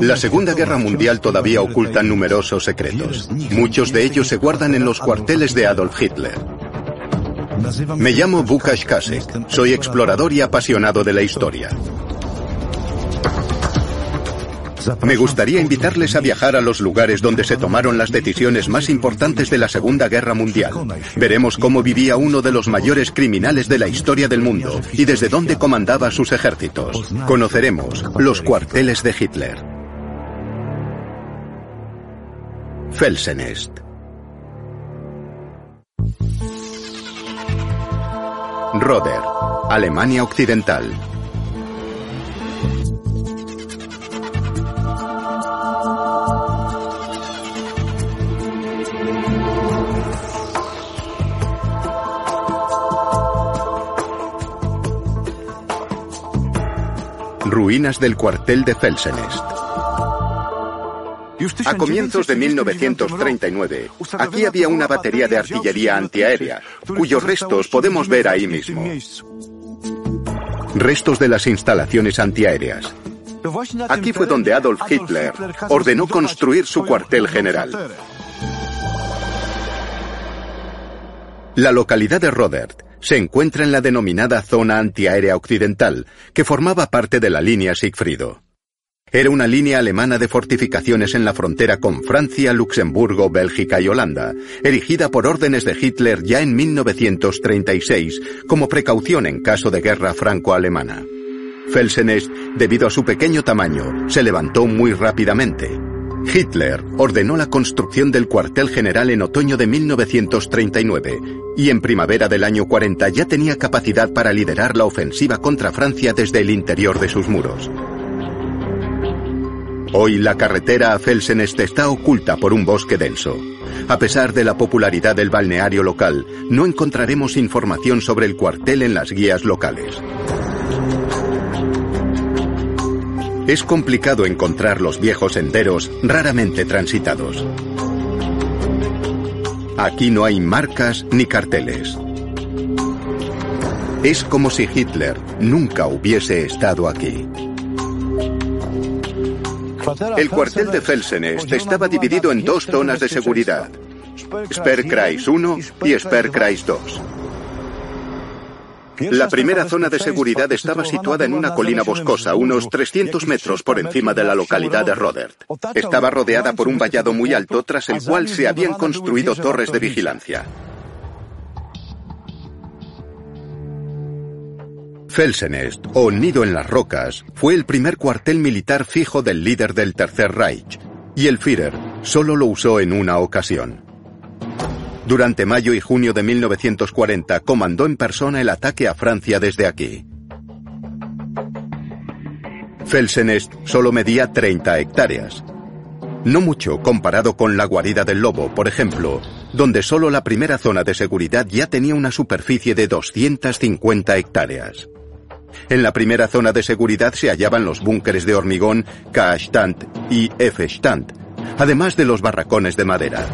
La Segunda Guerra Mundial todavía oculta numerosos secretos. Muchos de ellos se guardan en los cuarteles de Adolf Hitler. Me llamo Bukash Kasek. Soy explorador y apasionado de la historia. Me gustaría invitarles a viajar a los lugares donde se tomaron las decisiones más importantes de la Segunda Guerra Mundial. Veremos cómo vivía uno de los mayores criminales de la historia del mundo y desde dónde comandaba sus ejércitos. Conoceremos los cuarteles de Hitler. Felsenest. Roder, Alemania Occidental. Ruinas del cuartel de Felsenest. A comienzos de 1939, aquí había una batería de artillería antiaérea, cuyos restos podemos ver ahí mismo. Restos de las instalaciones antiaéreas. Aquí fue donde Adolf Hitler ordenó construir su cuartel general. La localidad de Rodert se encuentra en la denominada Zona Antiaérea Occidental, que formaba parte de la línea Sigfrido. Era una línea alemana de fortificaciones en la frontera con Francia, Luxemburgo, Bélgica y Holanda, erigida por órdenes de Hitler ya en 1936 como precaución en caso de guerra franco-alemana. Felsenest, debido a su pequeño tamaño, se levantó muy rápidamente. Hitler ordenó la construcción del cuartel general en otoño de 1939 y en primavera del año 40 ya tenía capacidad para liderar la ofensiva contra Francia desde el interior de sus muros. Hoy la carretera a Felsenest está oculta por un bosque denso. A pesar de la popularidad del balneario local, no encontraremos información sobre el cuartel en las guías locales. Es complicado encontrar los viejos senderos raramente transitados. Aquí no hay marcas ni carteles. Es como si Hitler nunca hubiese estado aquí. El cuartel de Felsenest estaba dividido en dos zonas de seguridad, Sperrkreis 1 y Sperrkreis 2. La primera zona de seguridad estaba situada en una colina boscosa, unos 300 metros por encima de la localidad de Rodert. Estaba rodeada por un vallado muy alto, tras el cual se habían construido torres de vigilancia. Felsenest, o Nido en las Rocas, fue el primer cuartel militar fijo del líder del Tercer Reich, y el Führer solo lo usó en una ocasión. Durante mayo y junio de 1940 comandó en persona el ataque a Francia desde aquí. Felsenest solo medía 30 hectáreas. No mucho comparado con la guarida del lobo, por ejemplo, donde solo la primera zona de seguridad ya tenía una superficie de 250 hectáreas. En la primera zona de seguridad se hallaban los búnkeres de hormigón K-Stand y F-Stand, además de los barracones de madera.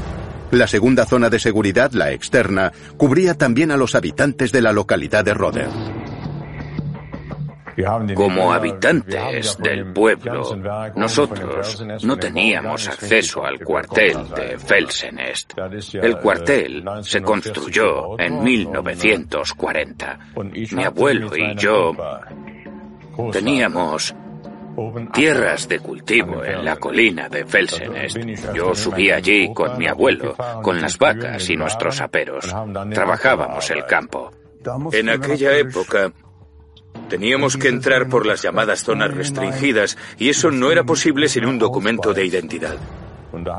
La segunda zona de seguridad, la externa, cubría también a los habitantes de la localidad de Roder. Como habitantes del pueblo, nosotros no teníamos acceso al cuartel de Felsenest. El cuartel se construyó en 1940. Mi abuelo y yo teníamos tierras de cultivo en la colina de Felsenest. Yo subí allí con mi abuelo, con las vacas y nuestros aperos. Trabajábamos el campo. En aquella época Teníamos que entrar por las llamadas zonas restringidas y eso no era posible sin un documento de identidad.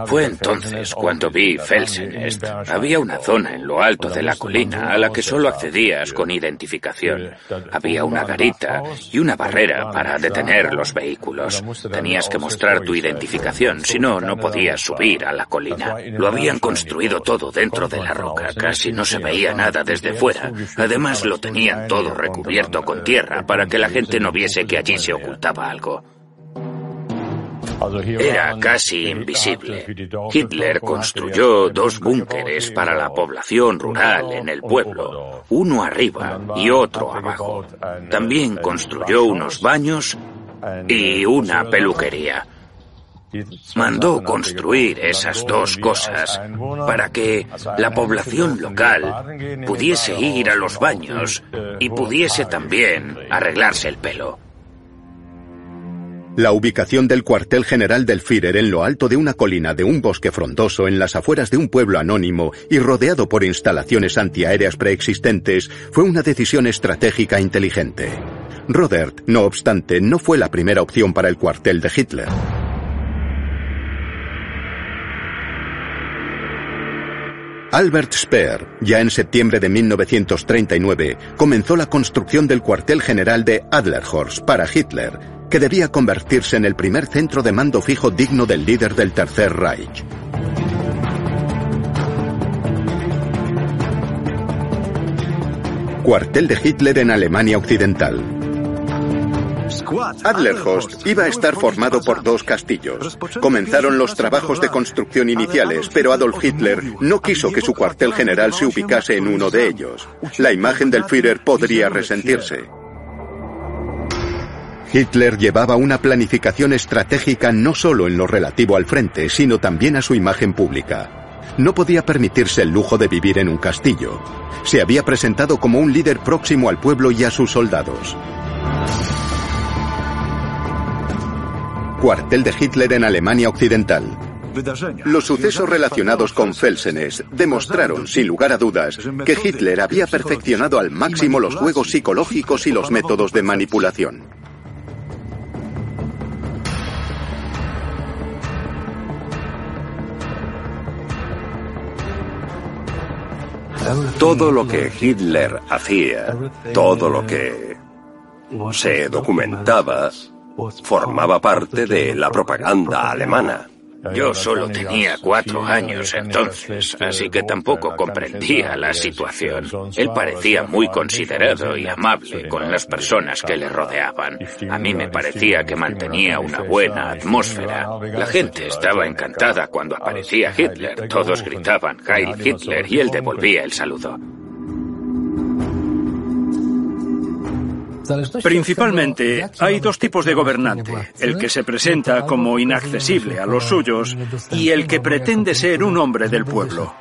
Fue entonces cuando vi Felsenest. Había una zona en lo alto de la colina a la que solo accedías con identificación. Había una garita y una barrera para detener los vehículos. Tenías que mostrar tu identificación, si no, no podías subir a la colina. Lo habían construido todo dentro de la roca, casi no se veía nada desde fuera. Además lo tenían todo recubierto con tierra para que la gente no viese que allí se ocultaba algo. Era casi invisible. Hitler construyó dos búnkeres para la población rural en el pueblo, uno arriba y otro abajo. También construyó unos baños y una peluquería. Mandó construir esas dos cosas para que la población local pudiese ir a los baños y pudiese también arreglarse el pelo. La ubicación del cuartel general del Führer en lo alto de una colina de un bosque frondoso en las afueras de un pueblo anónimo y rodeado por instalaciones antiaéreas preexistentes fue una decisión estratégica inteligente. Rodert, no obstante, no fue la primera opción para el cuartel de Hitler. Albert Speer, ya en septiembre de 1939, comenzó la construcción del cuartel general de Adlerhorst para Hitler, que debía convertirse en el primer centro de mando fijo digno del líder del Tercer Reich. Cuartel de Hitler en Alemania Occidental. Adlerhorst iba a estar formado por dos castillos. Comenzaron los trabajos de construcción iniciales, pero Adolf Hitler no quiso que su cuartel general se ubicase en uno de ellos. La imagen del Führer podría resentirse. Hitler llevaba una planificación estratégica no solo en lo relativo al frente, sino también a su imagen pública. No podía permitirse el lujo de vivir en un castillo. Se había presentado como un líder próximo al pueblo y a sus soldados. Cuartel de Hitler en Alemania Occidental. Los sucesos relacionados con Felsenes demostraron, sin lugar a dudas, que Hitler había perfeccionado al máximo los juegos psicológicos y los métodos de manipulación. Todo lo que Hitler hacía, todo lo que se documentaba, formaba parte de la propaganda alemana. Yo solo tenía cuatro años entonces, así que tampoco comprendía la situación. Él parecía muy considerado y amable con las personas que le rodeaban. A mí me parecía que mantenía una buena atmósfera. La gente estaba encantada cuando aparecía Hitler. Todos gritaban Heil Hitler y él devolvía el saludo. Principalmente hay dos tipos de gobernante, el que se presenta como inaccesible a los suyos y el que pretende ser un hombre del pueblo.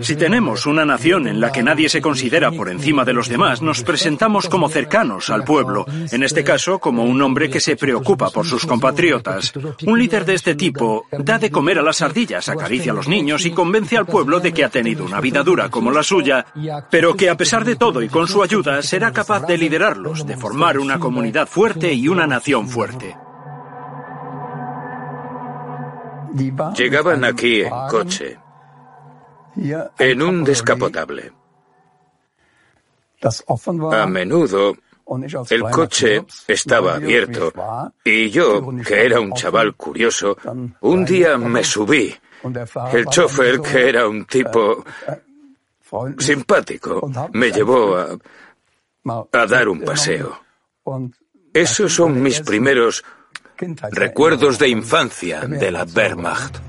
Si tenemos una nación en la que nadie se considera por encima de los demás, nos presentamos como cercanos al pueblo, en este caso como un hombre que se preocupa por sus compatriotas. Un líder de este tipo da de comer a las ardillas, acaricia a los niños y convence al pueblo de que ha tenido una vida dura como la suya, pero que a pesar de todo y con su ayuda será capaz de liderarlos, de formar una comunidad fuerte y una nación fuerte. Llegaban aquí en coche en un descapotable. A menudo el coche estaba abierto y yo, que era un chaval curioso, un día me subí. El chofer, que era un tipo simpático, me llevó a, a dar un paseo. Esos son mis primeros recuerdos de infancia de la Wehrmacht.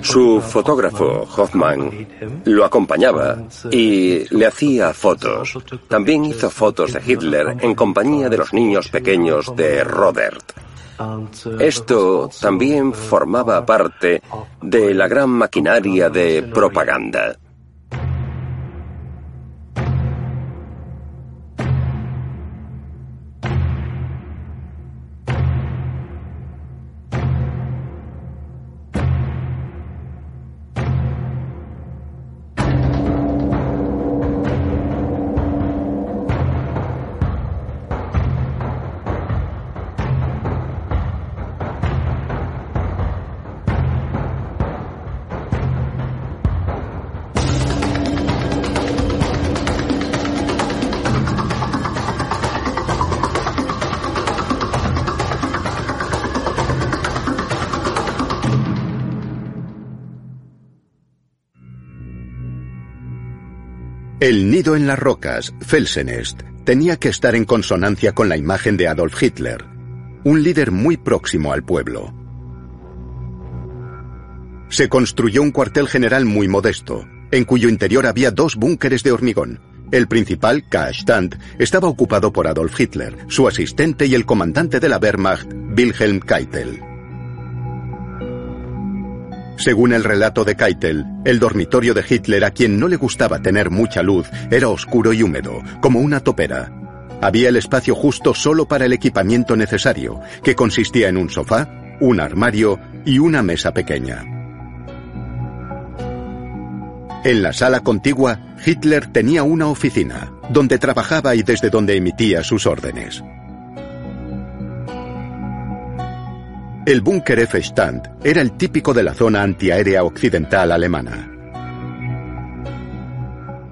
Su fotógrafo, Hoffman, lo acompañaba y le hacía fotos. También hizo fotos de Hitler en compañía de los niños pequeños de Robert. Esto también formaba parte de la gran maquinaria de propaganda. El nido en las rocas, Felsenest, tenía que estar en consonancia con la imagen de Adolf Hitler, un líder muy próximo al pueblo. Se construyó un cuartel general muy modesto, en cuyo interior había dos búnkeres de hormigón. El principal, K-Stand, estaba ocupado por Adolf Hitler, su asistente y el comandante de la Wehrmacht, Wilhelm Keitel. Según el relato de Keitel, el dormitorio de Hitler a quien no le gustaba tener mucha luz era oscuro y húmedo, como una topera. Había el espacio justo solo para el equipamiento necesario, que consistía en un sofá, un armario y una mesa pequeña. En la sala contigua, Hitler tenía una oficina, donde trabajaba y desde donde emitía sus órdenes. El búnker F-Stand era el típico de la zona antiaérea occidental alemana.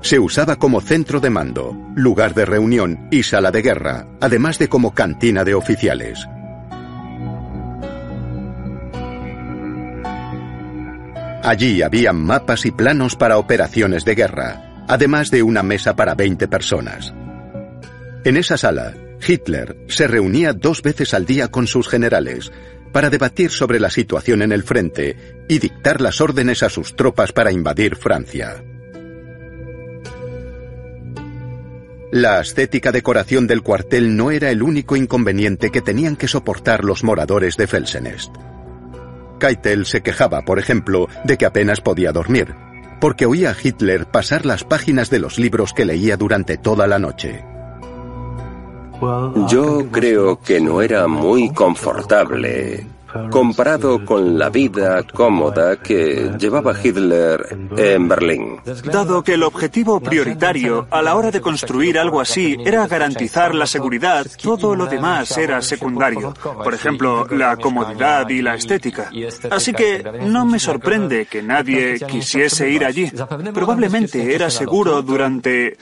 Se usaba como centro de mando, lugar de reunión y sala de guerra, además de como cantina de oficiales. Allí había mapas y planos para operaciones de guerra, además de una mesa para 20 personas. En esa sala, Hitler se reunía dos veces al día con sus generales, para debatir sobre la situación en el frente y dictar las órdenes a sus tropas para invadir Francia. La ascética decoración del cuartel no era el único inconveniente que tenían que soportar los moradores de Felsenest. Keitel se quejaba, por ejemplo, de que apenas podía dormir, porque oía a Hitler pasar las páginas de los libros que leía durante toda la noche. Yo creo que no era muy confortable comparado con la vida cómoda que llevaba Hitler en Berlín. Dado que el objetivo prioritario a la hora de construir algo así era garantizar la seguridad, todo lo demás era secundario. Por ejemplo, la comodidad y la estética. Así que no me sorprende que nadie quisiese ir allí. Probablemente era seguro durante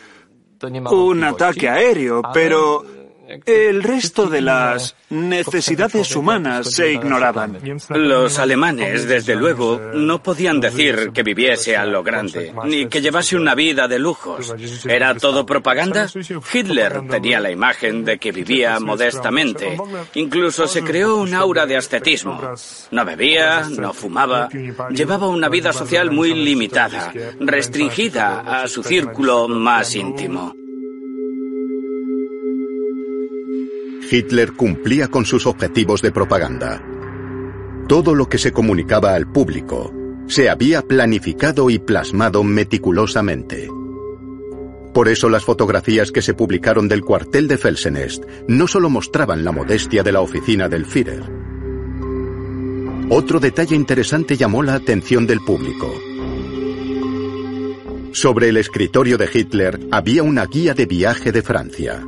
un ataque aéreo, pero el resto de las necesidades humanas se ignoraban. Los alemanes, desde luego, no podían decir que viviese a lo grande, ni que llevase una vida de lujos. ¿Era todo propaganda? Hitler tenía la imagen de que vivía modestamente. Incluso se creó un aura de ascetismo. No bebía, no fumaba, llevaba una vida social muy limitada, restringida a su círculo más íntimo. Hitler cumplía con sus objetivos de propaganda. Todo lo que se comunicaba al público se había planificado y plasmado meticulosamente. Por eso las fotografías que se publicaron del cuartel de Felsenest no solo mostraban la modestia de la oficina del Führer. Otro detalle interesante llamó la atención del público. Sobre el escritorio de Hitler había una guía de viaje de Francia.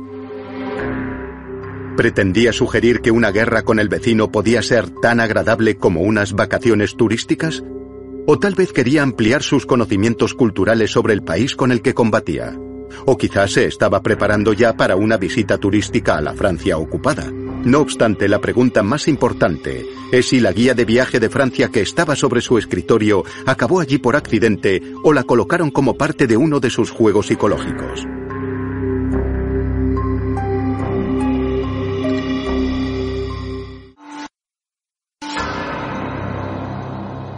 ¿Pretendía sugerir que una guerra con el vecino podía ser tan agradable como unas vacaciones turísticas? ¿O tal vez quería ampliar sus conocimientos culturales sobre el país con el que combatía? ¿O quizás se estaba preparando ya para una visita turística a la Francia ocupada? No obstante, la pregunta más importante es si la guía de viaje de Francia que estaba sobre su escritorio acabó allí por accidente o la colocaron como parte de uno de sus juegos psicológicos.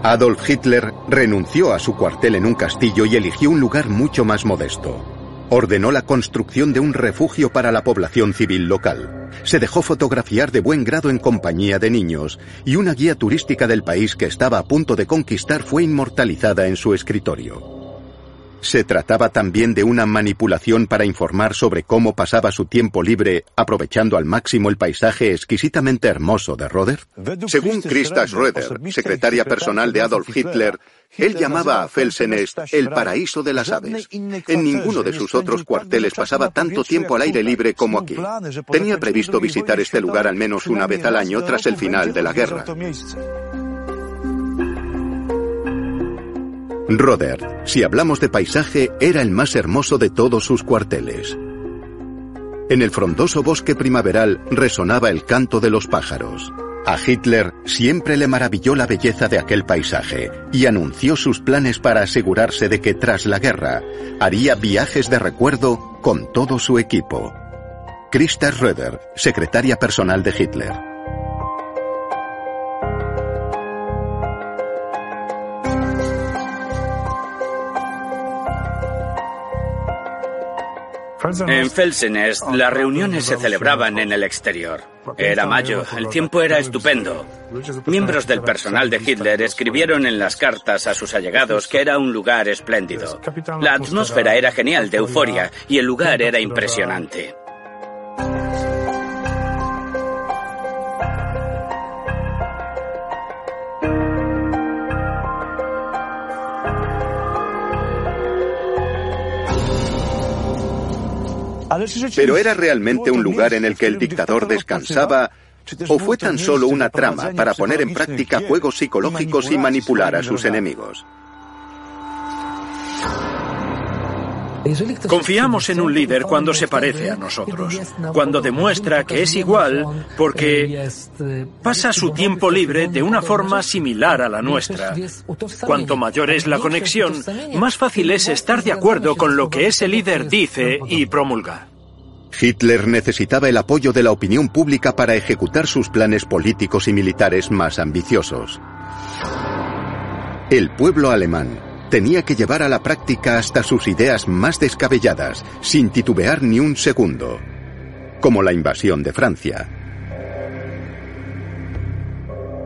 Adolf Hitler renunció a su cuartel en un castillo y eligió un lugar mucho más modesto. Ordenó la construcción de un refugio para la población civil local. Se dejó fotografiar de buen grado en compañía de niños y una guía turística del país que estaba a punto de conquistar fue inmortalizada en su escritorio. ¿Se trataba también de una manipulación para informar sobre cómo pasaba su tiempo libre, aprovechando al máximo el paisaje exquisitamente hermoso de Roder? Según Christa Schröder, secretaria personal de Adolf Hitler, él llamaba a Felsenest el paraíso de las aves. En ninguno de sus otros cuarteles pasaba tanto tiempo al aire libre como aquí. Tenía previsto visitar este lugar al menos una vez al año tras el final de la guerra. Roder, si hablamos de paisaje, era el más hermoso de todos sus cuarteles. En el frondoso bosque primaveral resonaba el canto de los pájaros. A Hitler siempre le maravilló la belleza de aquel paisaje y anunció sus planes para asegurarse de que tras la guerra haría viajes de recuerdo con todo su equipo. Christa Röder, secretaria personal de Hitler. En Felsenest las reuniones se celebraban en el exterior. Era mayo, el tiempo era estupendo. Miembros del personal de Hitler escribieron en las cartas a sus allegados que era un lugar espléndido. La atmósfera era genial de euforia y el lugar era impresionante. Pero ¿era realmente un lugar en el que el dictador descansaba o fue tan solo una trama para poner en práctica juegos psicológicos y manipular a sus enemigos? Confiamos en un líder cuando se parece a nosotros, cuando demuestra que es igual porque pasa su tiempo libre de una forma similar a la nuestra. Cuanto mayor es la conexión, más fácil es estar de acuerdo con lo que ese líder dice y promulga. Hitler necesitaba el apoyo de la opinión pública para ejecutar sus planes políticos y militares más ambiciosos. El pueblo alemán tenía que llevar a la práctica hasta sus ideas más descabelladas, sin titubear ni un segundo, como la invasión de Francia.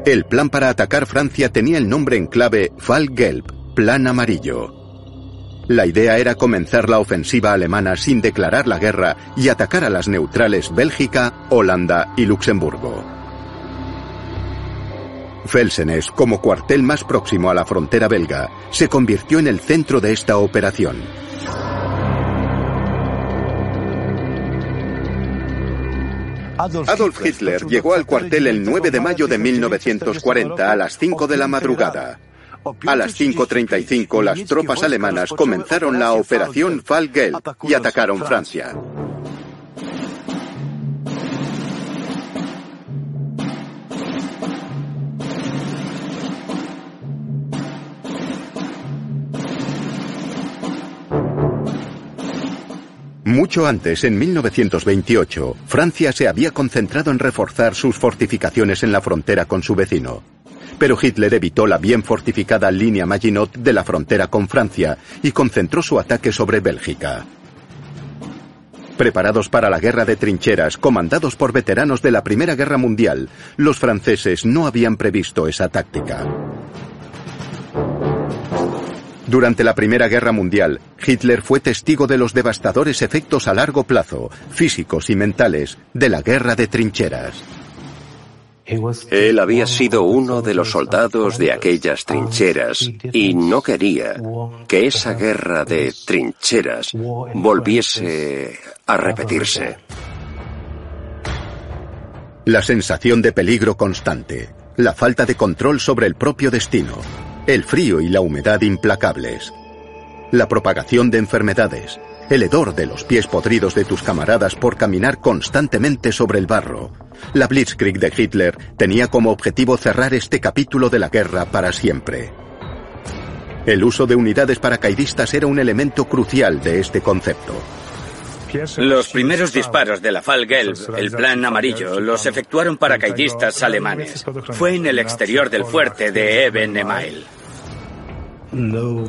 El plan para atacar Francia tenía el nombre en clave Gelb, Plan Amarillo. La idea era comenzar la ofensiva alemana sin declarar la guerra y atacar a las neutrales Bélgica, Holanda y Luxemburgo. Felsenes, como cuartel más próximo a la frontera belga, se convirtió en el centro de esta operación. Adolf Hitler llegó al cuartel el 9 de mayo de 1940 a las 5 de la madrugada. A las 5.35 las tropas alemanas comenzaron la operación Fall y atacaron Francia. Mucho antes, en 1928, Francia se había concentrado en reforzar sus fortificaciones en la frontera con su vecino pero Hitler evitó la bien fortificada línea Maginot de la frontera con Francia y concentró su ataque sobre Bélgica. Preparados para la guerra de trincheras, comandados por veteranos de la Primera Guerra Mundial, los franceses no habían previsto esa táctica. Durante la Primera Guerra Mundial, Hitler fue testigo de los devastadores efectos a largo plazo, físicos y mentales, de la guerra de trincheras. Él había sido uno de los soldados de aquellas trincheras y no quería que esa guerra de trincheras volviese a repetirse. La sensación de peligro constante, la falta de control sobre el propio destino, el frío y la humedad implacables, la propagación de enfermedades, el hedor de los pies podridos de tus camaradas por caminar constantemente sobre el barro. La Blitzkrieg de Hitler tenía como objetivo cerrar este capítulo de la guerra para siempre. El uso de unidades paracaidistas era un elemento crucial de este concepto. Los primeros disparos de la Gelb, el plan amarillo, los efectuaron paracaidistas alemanes. Fue en el exterior del fuerte de Eben-Emael.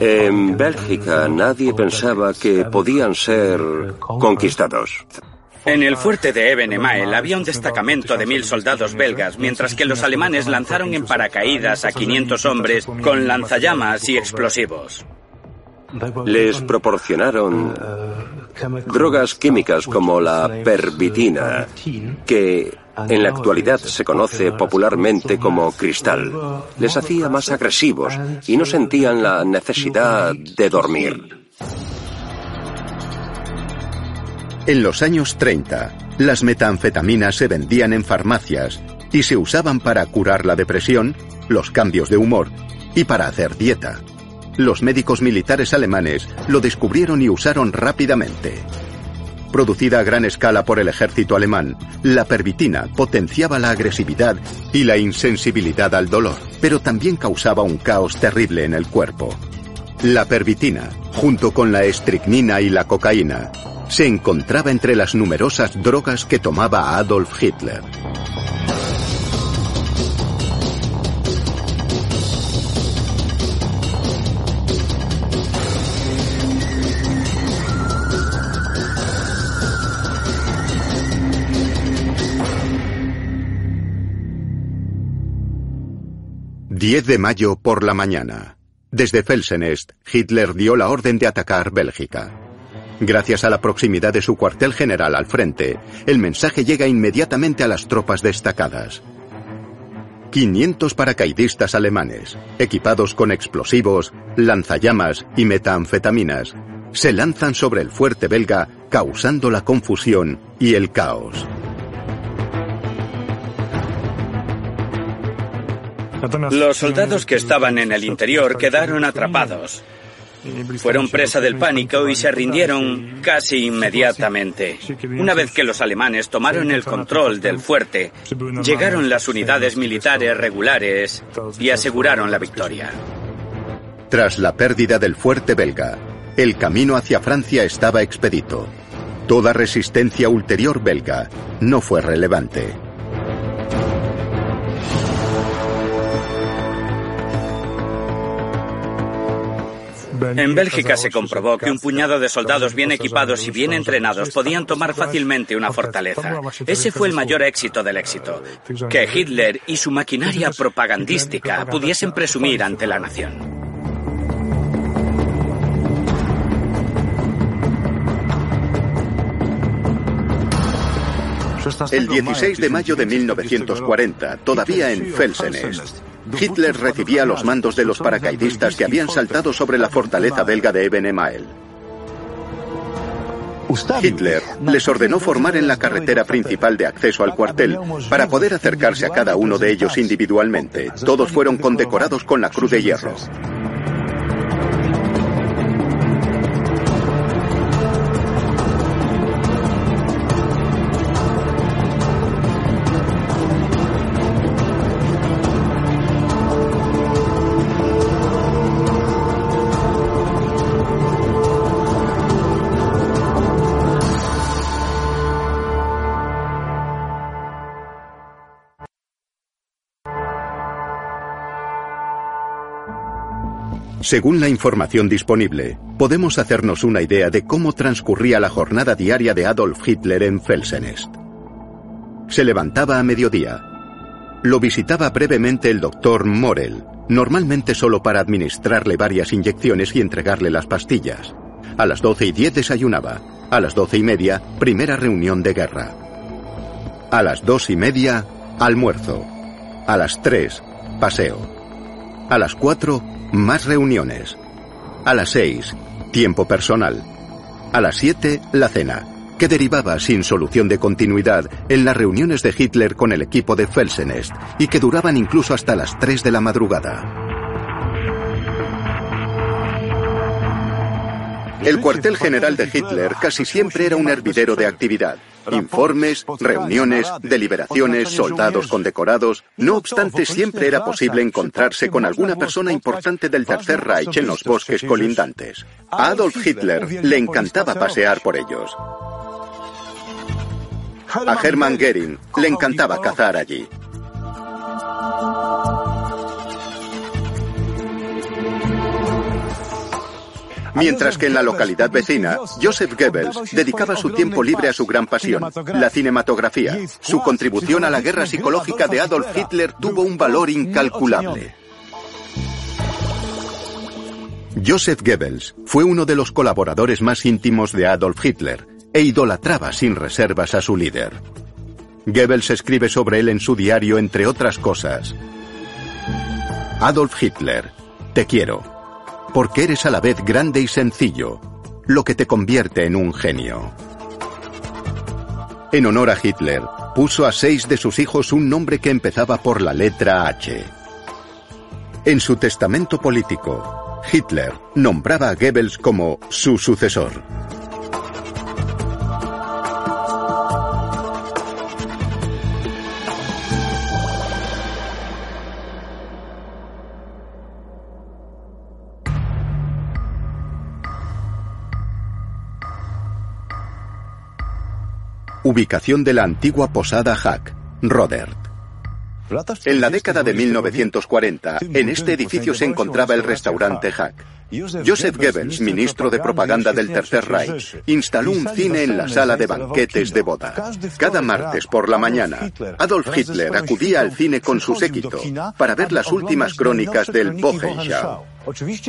En Bélgica nadie pensaba que podían ser conquistados. En el fuerte de Eben-Emael había un destacamento de mil soldados belgas, mientras que los alemanes lanzaron en paracaídas a 500 hombres con lanzallamas y explosivos. Les proporcionaron drogas químicas como la pervitina, que en la actualidad se conoce popularmente como cristal. Les hacía más agresivos y no sentían la necesidad de dormir. En los años 30, las metanfetaminas se vendían en farmacias y se usaban para curar la depresión, los cambios de humor y para hacer dieta. Los médicos militares alemanes lo descubrieron y usaron rápidamente. Producida a gran escala por el ejército alemán, la pervitina potenciaba la agresividad y la insensibilidad al dolor, pero también causaba un caos terrible en el cuerpo. La pervitina, junto con la estricnina y la cocaína, se encontraba entre las numerosas drogas que tomaba Adolf Hitler. 10 de mayo por la mañana. Desde Felsenest, Hitler dio la orden de atacar Bélgica. Gracias a la proximidad de su cuartel general al frente, el mensaje llega inmediatamente a las tropas destacadas. 500 paracaidistas alemanes, equipados con explosivos, lanzallamas y metanfetaminas, se lanzan sobre el fuerte belga causando la confusión y el caos. Los soldados que estaban en el interior quedaron atrapados. Fueron presa del pánico y se rindieron casi inmediatamente. Una vez que los alemanes tomaron el control del fuerte, llegaron las unidades militares regulares y aseguraron la victoria. Tras la pérdida del fuerte belga, el camino hacia Francia estaba expedito. Toda resistencia ulterior belga no fue relevante. En Bélgica se comprobó que un puñado de soldados bien equipados y bien entrenados podían tomar fácilmente una fortaleza. Ese fue el mayor éxito del éxito, que Hitler y su maquinaria propagandística pudiesen presumir ante la nación. El 16 de mayo de 1940, todavía en Felsenest, Hitler recibía los mandos de los paracaidistas que habían saltado sobre la fortaleza belga de Eben Emael. Hitler les ordenó formar en la carretera principal de acceso al cuartel para poder acercarse a cada uno de ellos individualmente. Todos fueron condecorados con la Cruz de Hierro. Según la información disponible, podemos hacernos una idea de cómo transcurría la jornada diaria de Adolf Hitler en Felsenest. Se levantaba a mediodía. Lo visitaba brevemente el doctor Morel, normalmente solo para administrarle varias inyecciones y entregarle las pastillas. A las doce y diez desayunaba. A las doce y media, primera reunión de guerra. A las dos y media, almuerzo. A las tres, paseo. A las cuatro, más reuniones. A las seis, tiempo personal. A las siete, la cena, que derivaba sin solución de continuidad en las reuniones de Hitler con el equipo de Felsenest y que duraban incluso hasta las tres de la madrugada. El cuartel general de Hitler casi siempre era un hervidero de actividad. Informes, reuniones, deliberaciones, soldados condecorados. No obstante, siempre era posible encontrarse con alguna persona importante del Tercer Reich en los bosques colindantes. A Adolf Hitler le encantaba pasear por ellos. A Hermann Goering le encantaba cazar allí. Mientras que en la localidad vecina, Joseph Goebbels dedicaba su tiempo libre a su gran pasión, la cinematografía. Su contribución a la guerra psicológica de Adolf Hitler tuvo un valor incalculable. Joseph Goebbels fue uno de los colaboradores más íntimos de Adolf Hitler e idolatraba sin reservas a su líder. Goebbels escribe sobre él en su diario, entre otras cosas. Adolf Hitler, te quiero porque eres a la vez grande y sencillo, lo que te convierte en un genio. En honor a Hitler, puso a seis de sus hijos un nombre que empezaba por la letra H. En su testamento político, Hitler nombraba a Goebbels como su sucesor. Ubicación de la antigua posada Hack, Rodert. En la década de 1940, en este edificio se encontraba el restaurante Hack. Joseph Goebbels, ministro de propaganda del Tercer Reich, instaló un cine en la sala de banquetes de boda. Cada martes por la mañana, Adolf Hitler acudía al cine con su séquito para ver las últimas crónicas del Wochenschau.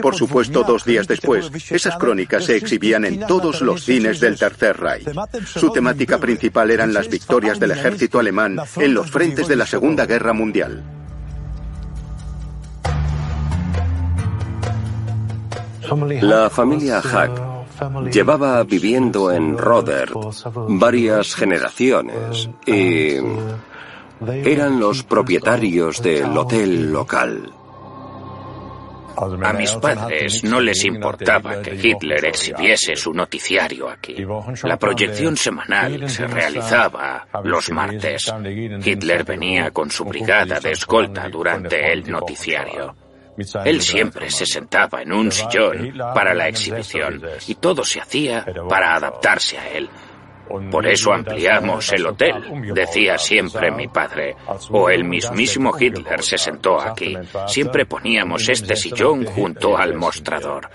Por supuesto, dos días después, esas crónicas se exhibían en todos los cines del Tercer Reich. Su temática principal eran las victorias del ejército alemán en los frentes de la Segunda Guerra Mundial. La familia Hack llevaba viviendo en Roder varias generaciones y eran los propietarios del hotel local. A mis padres no les importaba que Hitler exhibiese su noticiario aquí. La proyección semanal se realizaba los martes. Hitler venía con su brigada de escolta durante el noticiario. Él siempre se sentaba en un sillón para la exhibición y todo se hacía para adaptarse a él. Por eso ampliamos el hotel, decía siempre mi padre. O el mismísimo Hitler se sentó aquí. Siempre poníamos este sillón junto al mostrador.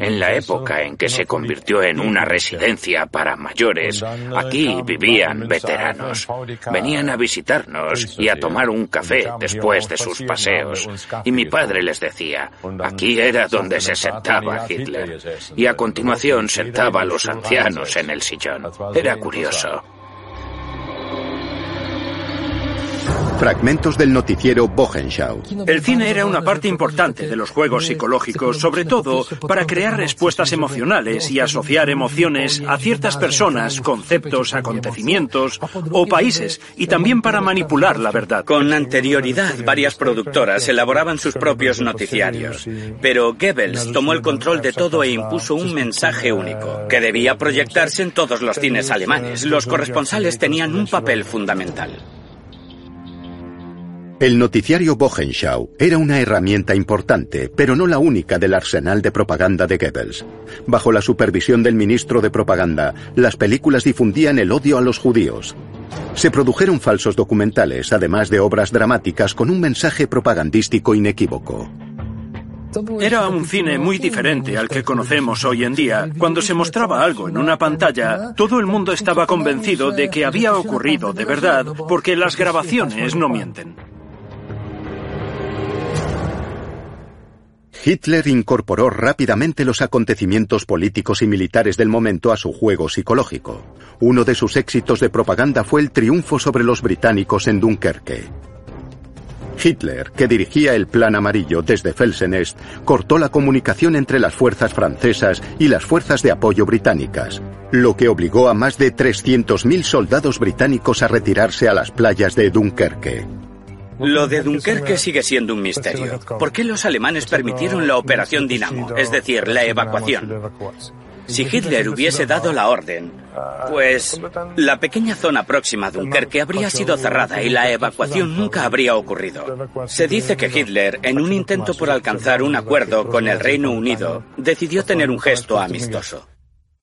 En la época en que se convirtió en una residencia para mayores, aquí vivían veteranos. Venían a visitarnos y a tomar un café después de sus paseos. Y mi padre les decía, aquí era donde se sentaba Hitler. Y a continuación sentaba a los ancianos en el sillón. Era curioso. Fragmentos del noticiero Wochenschau. El cine era una parte importante de los juegos psicológicos, sobre todo para crear respuestas emocionales y asociar emociones a ciertas personas, conceptos, acontecimientos o países, y también para manipular la verdad. Con anterioridad, varias productoras elaboraban sus propios noticiarios, pero Goebbels tomó el control de todo e impuso un mensaje único, que debía proyectarse en todos los cines alemanes. Los corresponsales tenían un papel fundamental. El noticiario Wochenschau era una herramienta importante, pero no la única del arsenal de propaganda de Goebbels. Bajo la supervisión del ministro de propaganda, las películas difundían el odio a los judíos. Se produjeron falsos documentales, además de obras dramáticas con un mensaje propagandístico inequívoco. Era un cine muy diferente al que conocemos hoy en día. Cuando se mostraba algo en una pantalla, todo el mundo estaba convencido de que había ocurrido de verdad, porque las grabaciones no mienten. Hitler incorporó rápidamente los acontecimientos políticos y militares del momento a su juego psicológico. Uno de sus éxitos de propaganda fue el triunfo sobre los británicos en Dunkerque. Hitler, que dirigía el Plan Amarillo desde Felsenest, cortó la comunicación entre las fuerzas francesas y las fuerzas de apoyo británicas, lo que obligó a más de 300.000 soldados británicos a retirarse a las playas de Dunkerque. Lo de Dunkerque sigue siendo un misterio. ¿Por qué los alemanes permitieron la operación Dinamo, es decir, la evacuación? Si Hitler hubiese dado la orden, pues la pequeña zona próxima a Dunkerque habría sido cerrada y la evacuación nunca habría ocurrido. Se dice que Hitler, en un intento por alcanzar un acuerdo con el Reino Unido, decidió tener un gesto amistoso.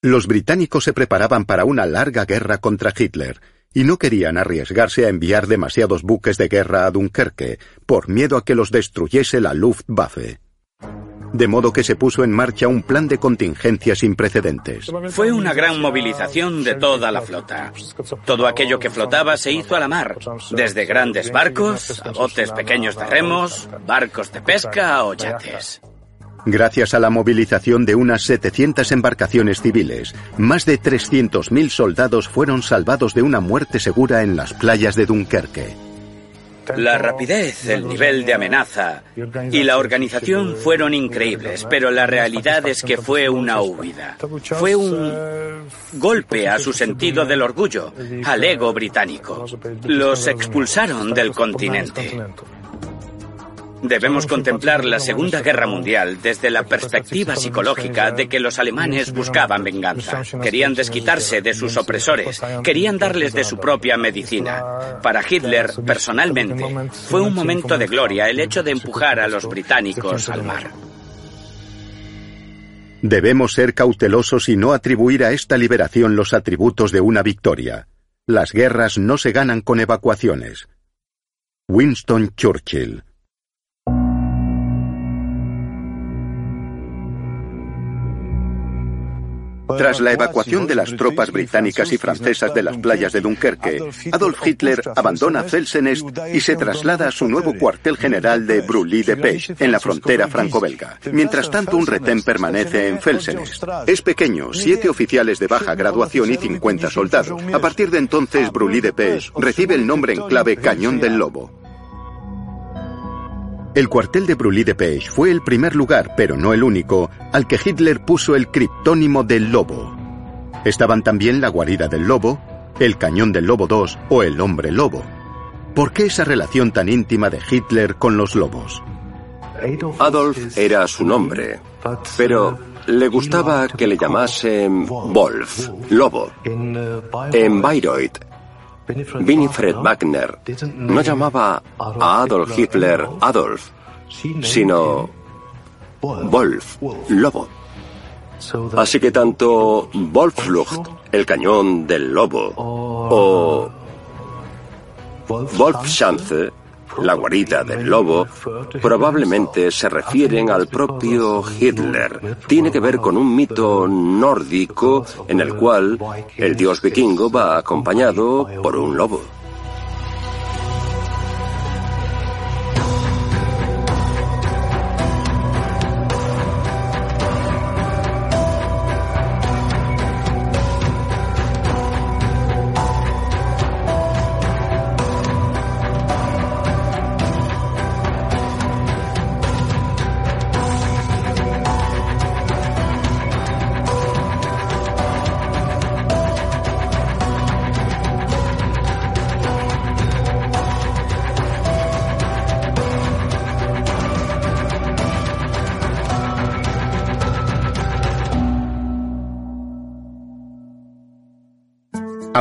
Los británicos se preparaban para una larga guerra contra Hitler y no querían arriesgarse a enviar demasiados buques de guerra a Dunkerque por miedo a que los destruyese la Luftwaffe. De modo que se puso en marcha un plan de contingencia sin precedentes. Fue una gran movilización de toda la flota. Todo aquello que flotaba se hizo a la mar, desde grandes barcos a botes pequeños de remos, barcos de pesca o yates. Gracias a la movilización de unas 700 embarcaciones civiles, más de 300.000 soldados fueron salvados de una muerte segura en las playas de Dunkerque. La rapidez, el nivel de amenaza y la organización fueron increíbles, pero la realidad es que fue una huida. Fue un golpe a su sentido del orgullo, al ego británico. Los expulsaron del continente. Debemos contemplar la Segunda Guerra Mundial desde la perspectiva psicológica de que los alemanes buscaban venganza. Querían desquitarse de sus opresores, querían darles de su propia medicina. Para Hitler, personalmente, fue un momento de gloria el hecho de empujar a los británicos al mar. Debemos ser cautelosos y no atribuir a esta liberación los atributos de una victoria. las guerras no se ganan con evacuaciones. Winston Churchill Tras la evacuación de las tropas británicas y francesas de las playas de Dunkerque, Adolf Hitler abandona Felsenest y se traslada a su nuevo cuartel general de Brully-de-Pech, en la frontera franco-belga. Mientras tanto, un retén permanece en Felsenest. Es pequeño, siete oficiales de baja graduación y 50 soldados. A partir de entonces, Brully-de-Pech recibe el nombre en clave Cañón del Lobo. El cuartel de Brully de fue el primer lugar, pero no el único, al que Hitler puso el criptónimo del lobo. Estaban también la guarida del lobo, el cañón del lobo 2 o el hombre lobo. ¿Por qué esa relación tan íntima de Hitler con los lobos? Adolf era su nombre, pero le gustaba que le llamasen Wolf, lobo. En Bayreuth, Winifred Wagner no llamaba a Adolf Hitler Adolf, sino Wolf, lobo. Así que tanto Wolfslucht, el cañón del lobo, o Wolfschanze, la guarida del lobo, probablemente se refieren al propio Hitler. Tiene que ver con un mito nórdico en el cual el dios vikingo va acompañado por un lobo.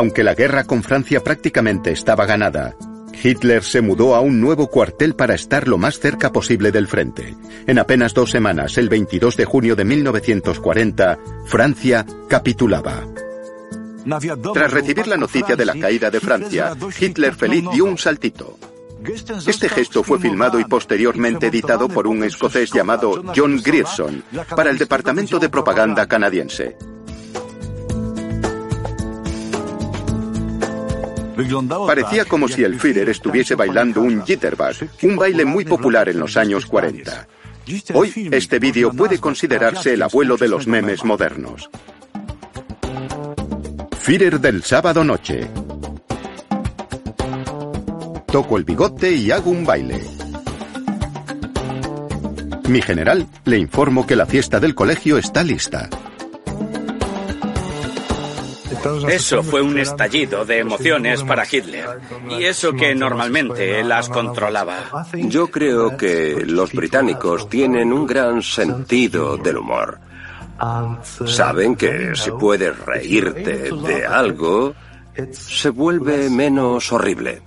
Aunque la guerra con Francia prácticamente estaba ganada, Hitler se mudó a un nuevo cuartel para estar lo más cerca posible del frente. En apenas dos semanas, el 22 de junio de 1940, Francia capitulaba. Tras recibir la noticia de la caída de Francia, Hitler feliz dio un saltito. Este gesto fue filmado y posteriormente editado por un escocés llamado John Grierson para el Departamento de Propaganda canadiense. Parecía como si el Führer estuviese bailando un jitterbug, un baile muy popular en los años 40. Hoy este vídeo puede considerarse el abuelo de los memes modernos. Führer del sábado noche. Toco el bigote y hago un baile. Mi general, le informo que la fiesta del colegio está lista. Eso fue un estallido de emociones para Hitler. Y eso que normalmente las controlaba. Yo creo que los británicos tienen un gran sentido del humor. Saben que si puedes reírte de algo, se vuelve menos horrible.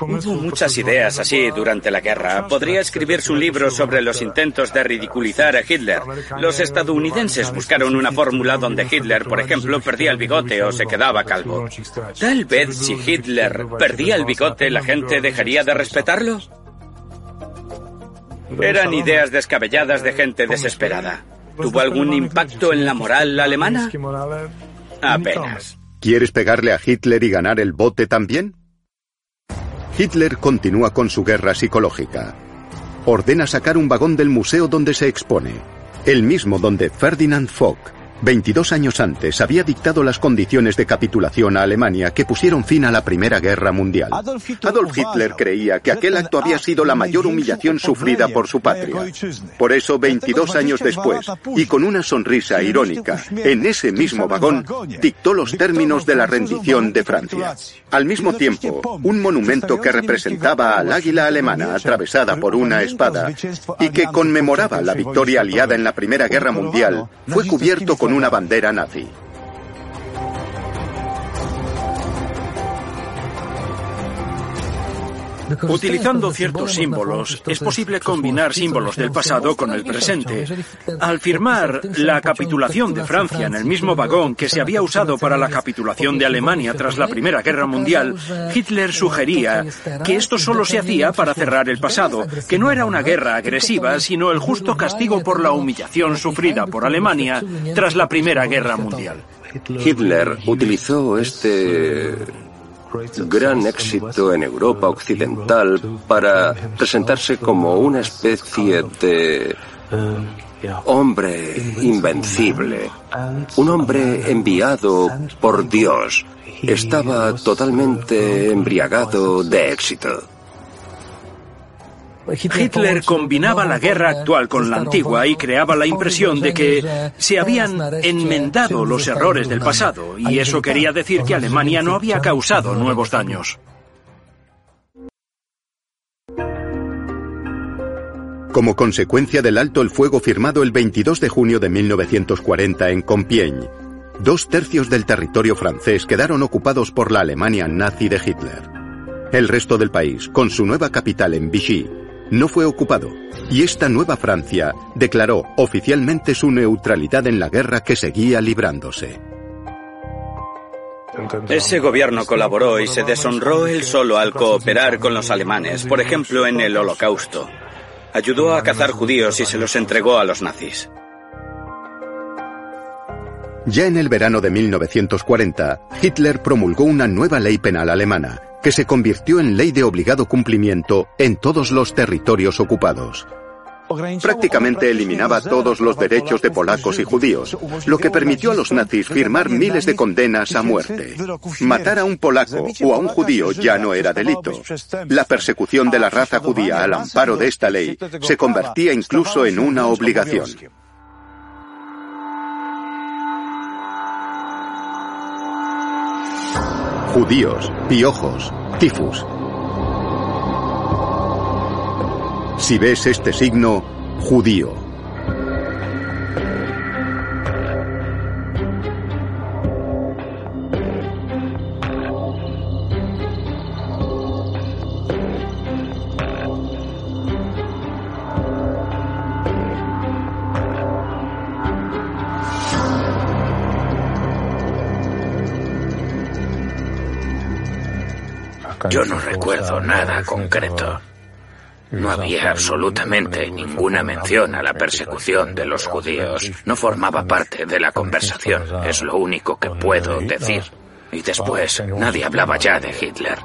Hubo muchas ideas así durante la guerra. Podría escribirse un libro sobre los intentos de ridiculizar a Hitler. Los estadounidenses buscaron una fórmula donde Hitler, por ejemplo, perdía el bigote o se quedaba calvo. Tal vez si Hitler perdía el bigote, la gente dejaría de respetarlo. Eran ideas descabelladas de gente desesperada. ¿Tuvo algún impacto en la moral alemana? Apenas. ¿Quieres pegarle a Hitler y ganar el bote también? Hitler continúa con su guerra psicológica. Ordena sacar un vagón del museo donde se expone, el mismo donde Ferdinand Foch, 22 años antes había dictado las condiciones de capitulación a Alemania que pusieron fin a la Primera Guerra Mundial. Adolf Hitler, creía que aquel acto había sido la mayor humillación sufrida por su patria. Por eso, 22 años después, y con una sonrisa irónica, en ese mismo vagón, dictó los términos de la rendición de Francia. Al mismo tiempo, un monumento que representaba al águila alemana atravesada por una espada y que conmemoraba la victoria aliada en la Primera Guerra Mundial fue cubierto con una bandera nazi. Utilizando ciertos símbolos, es posible combinar símbolos del pasado con el presente. Al firmar la capitulación de Francia en el mismo vagón que se había usado para la capitulación de Alemania tras la Primera Guerra Mundial, Hitler sugería que esto solo se hacía para cerrar el pasado, que no era una guerra agresiva, sino el justo castigo por la humillación sufrida por Alemania tras la Primera Guerra Mundial. Hitler utilizó este gran éxito en Europa occidental para presentarse como una especie de hombre invencible, un hombre enviado por Dios. Estaba totalmente embriagado de éxito. Hitler combinaba la guerra actual con la antigua y creaba la impresión de que se habían enmendado los errores del pasado, y eso quería decir que Alemania no había causado nuevos daños. Como consecuencia del alto el fuego firmado el 22 de junio de 1940 en Compiègne, dos tercios del territorio francés quedaron ocupados por la Alemania nazi de Hitler. El resto del país, con su nueva capital en Vichy, no fue ocupado, y esta nueva Francia declaró oficialmente su neutralidad en la guerra que seguía librándose. Ese gobierno colaboró y se deshonró él solo al cooperar con los alemanes, por ejemplo en el Holocausto. Ayudó a cazar judíos y se los entregó a los nazis. Ya en el verano de 1940, Hitler promulgó una nueva ley penal alemana, que se convirtió en ley de obligado cumplimiento en todos los territorios ocupados. Prácticamente eliminaba todos los derechos de polacos y judíos, lo que permitió a los nazis firmar miles de condenas a muerte. Matar a un polaco o a un judío ya no era delito. La persecución de la raza judía al amparo de esta ley se convertía incluso en una obligación. Judíos, piojos, tifus, Si ves este signo, judío. Yo no recuerdo nada concreto. No había absolutamente ninguna mención a la persecución de los judíos. No formaba parte de la conversación, es lo único que puedo decir. Y después, nadie hablaba ya de Hitler.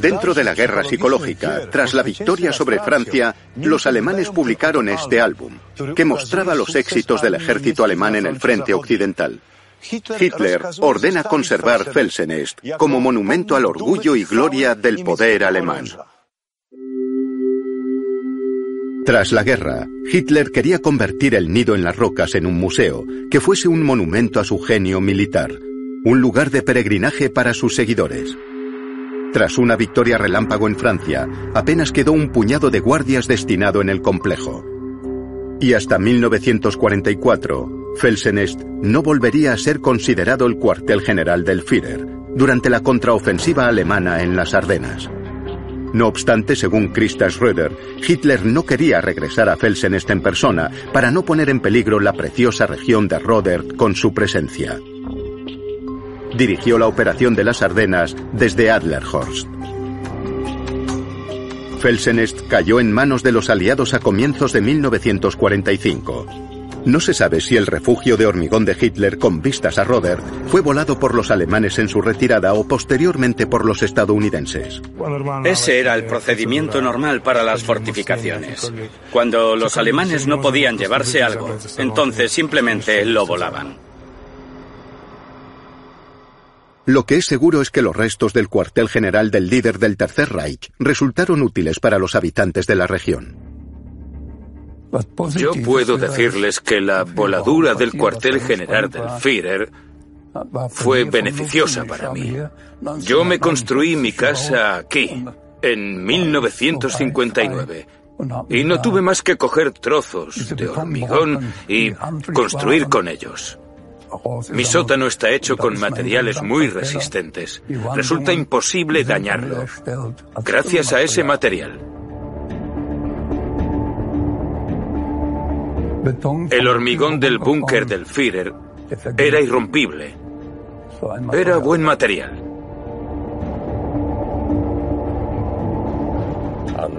Dentro de la guerra psicológica, tras la victoria sobre Francia, los alemanes publicaron este álbum, que mostraba los éxitos del ejército alemán en el frente occidental. Hitler ordena conservar Felsenest como monumento al orgullo y gloria del poder alemán. Tras la guerra, Hitler quería convertir el nido en las rocas en un museo, que fuese un monumento a su genio militar, un lugar de peregrinaje para sus seguidores. Tras una victoria relámpago en Francia, apenas quedó un puñado de guardias destinado en el complejo. Y hasta 1944, Felsenest no volvería a ser considerado el cuartel general del Führer durante la contraofensiva alemana en las Ardenas. No obstante, según Christa Schröder, Hitler no quería regresar a Felsenest en persona para no poner en peligro la preciosa región de Rodert con su presencia dirigió la operación de las Ardenas desde Adlerhorst. Felsenest cayó en manos de los aliados a comienzos de 1945. No se sabe si el refugio de hormigón de Hitler con vistas a Roder fue volado por los alemanes en su retirada o posteriormente por los estadounidenses. Ese era el procedimiento normal para las fortificaciones. Cuando los alemanes no podían llevarse algo, entonces simplemente lo volaban. Lo que es seguro es que los restos del cuartel general del líder del Tercer Reich resultaron útiles para los habitantes de la región. Yo puedo decirles que la voladura del cuartel general del Führer fue beneficiosa para mí. Yo me construí mi casa aquí, en 1959, Y no tuve más que coger trozos de hormigón y construir con ellos. Mi sótano está hecho con materiales muy resistentes. Resulta imposible dañarlo. Gracias a ese material. El hormigón del búnker del Führer era irrompible. Era buen material.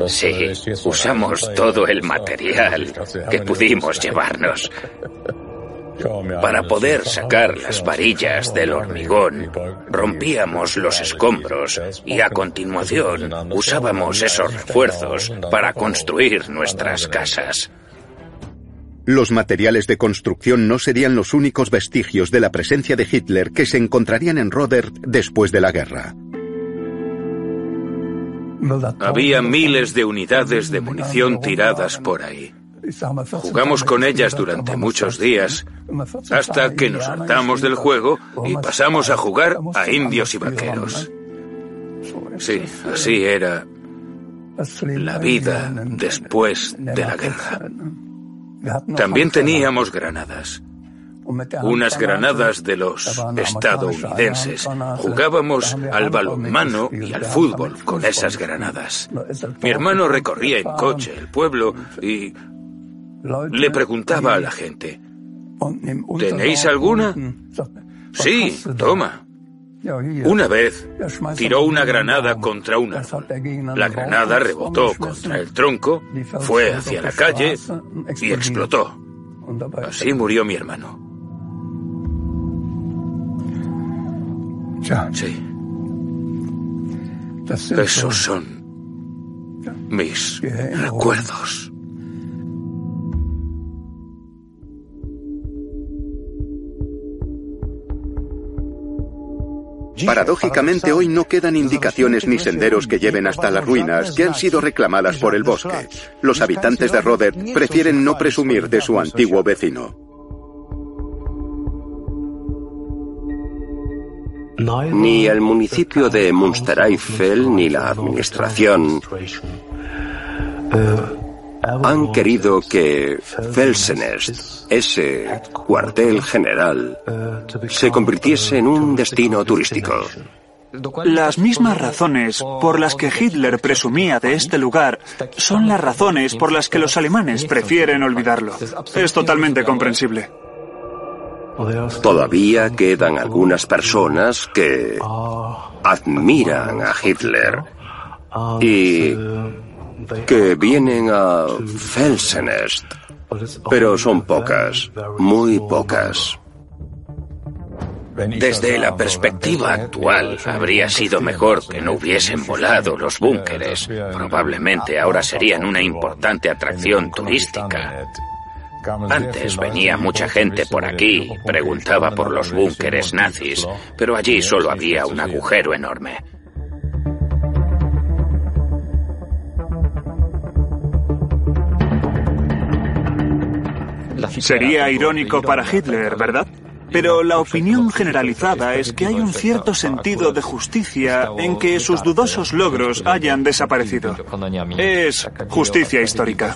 Sí, usamos todo el material que pudimos llevarnos. Para poder sacar las varillas del hormigón, rompíamos los escombros y a continuación usábamos esos refuerzos para construir nuestras casas. Los materiales de construcción no serían los únicos vestigios de la presencia de Hitler que se encontrarían en Rodert después de la guerra. Había miles de unidades de munición tiradas por ahí. Jugamos con ellas durante muchos días, hasta que nos hartamos del juego y pasamos a jugar a indios y vaqueros. Sí, así era la vida después de la guerra. También teníamos granadas. Unas granadas de los estadounidenses. Jugábamos al balonmano y al fútbol con esas granadas. Mi hermano recorría en coche el pueblo y le preguntaba a la gente, ¿tenéis alguna? Sí, toma. Una vez tiró una granada contra un árbol. La granada rebotó contra el tronco, fue hacia la calle y explotó. Así murió mi hermano. Sí. Esos son mis recuerdos. Paradójicamente hoy no quedan indicaciones ni senderos que lleven hasta las ruinas que han sido reclamadas por el bosque. Los habitantes de Rodert prefieren no presumir de su antiguo vecino. Ni el municipio de Münstereifel ni la administración han querido que Felsenest, ese cuartel general, se convirtiese en un destino turístico. Las mismas razones por las que Hitler presumía de este lugar son las razones por las que los alemanes prefieren olvidarlo. Es totalmente comprensible. Todavía quedan algunas personas que admiran a Hitler y que vienen a Felsenest, pero son pocas, muy pocas. Desde la perspectiva actual, habría sido mejor que no hubiesen volado los búnkeres. Probablemente ahora serían una importante atracción turística. Antes venía mucha gente por aquí, preguntaba por los búnkeres nazis, pero allí solo había un agujero enorme. Sería irónico para Hitler, ¿verdad? Pero la opinión generalizada es que hay un cierto sentido de justicia en que sus dudosos logros hayan desaparecido. Es justicia histórica.